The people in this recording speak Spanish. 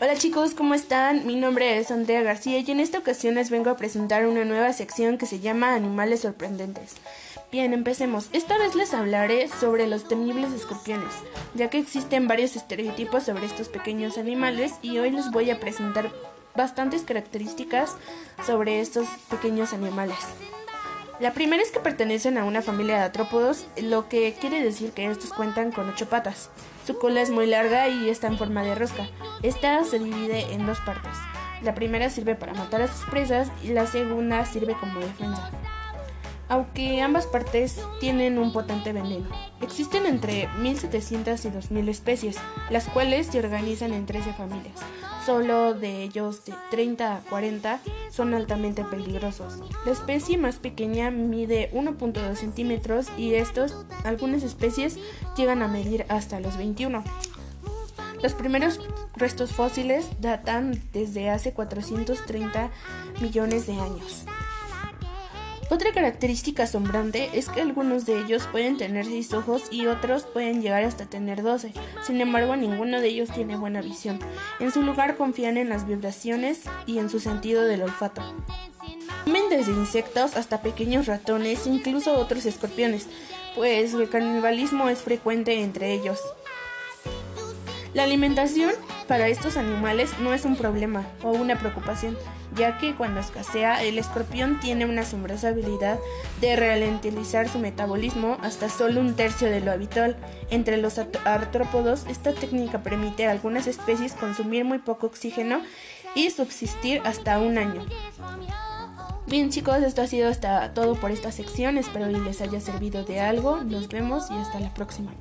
Hola chicos, ¿cómo están? Mi nombre es Andrea García y en esta ocasión les vengo a presentar una nueva sección que se llama Animales sorprendentes. Bien, empecemos. Esta vez les hablaré sobre los temibles escorpiones, ya que existen varios estereotipos sobre estos pequeños animales y hoy les voy a presentar bastantes características sobre estos pequeños animales. La primera es que pertenecen a una familia de artrópodos, lo que quiere decir que estos cuentan con ocho patas. Su cola es muy larga y está en forma de rosca. Esta se divide en dos partes. La primera sirve para matar a sus presas y la segunda sirve como defensa. Aunque ambas partes tienen un potente veneno. Existen entre 1700 y 2000 especies, las cuales se organizan en 13 familias. Solo de ellos de 30 a 40 son altamente peligrosos. La especie más pequeña mide 1.2 centímetros y estos, algunas especies llegan a medir hasta los 21. Los primeros restos fósiles datan desde hace 430 millones de años. Otra característica asombrante es que algunos de ellos pueden tener 6 ojos y otros pueden llegar hasta tener 12. Sin embargo, ninguno de ellos tiene buena visión. En su lugar confían en las vibraciones y en su sentido del olfato. Comen desde insectos hasta pequeños ratones, incluso otros escorpiones, pues el canibalismo es frecuente entre ellos. La alimentación para estos animales no es un problema o una preocupación, ya que cuando escasea el escorpión tiene una asombrosa habilidad de ralentizar su metabolismo hasta solo un tercio de lo habitual. Entre los artrópodos, esta técnica permite a algunas especies consumir muy poco oxígeno y subsistir hasta un año. Bien chicos, esto ha sido hasta todo por esta sección, espero que les haya servido de algo, nos vemos y hasta la próxima.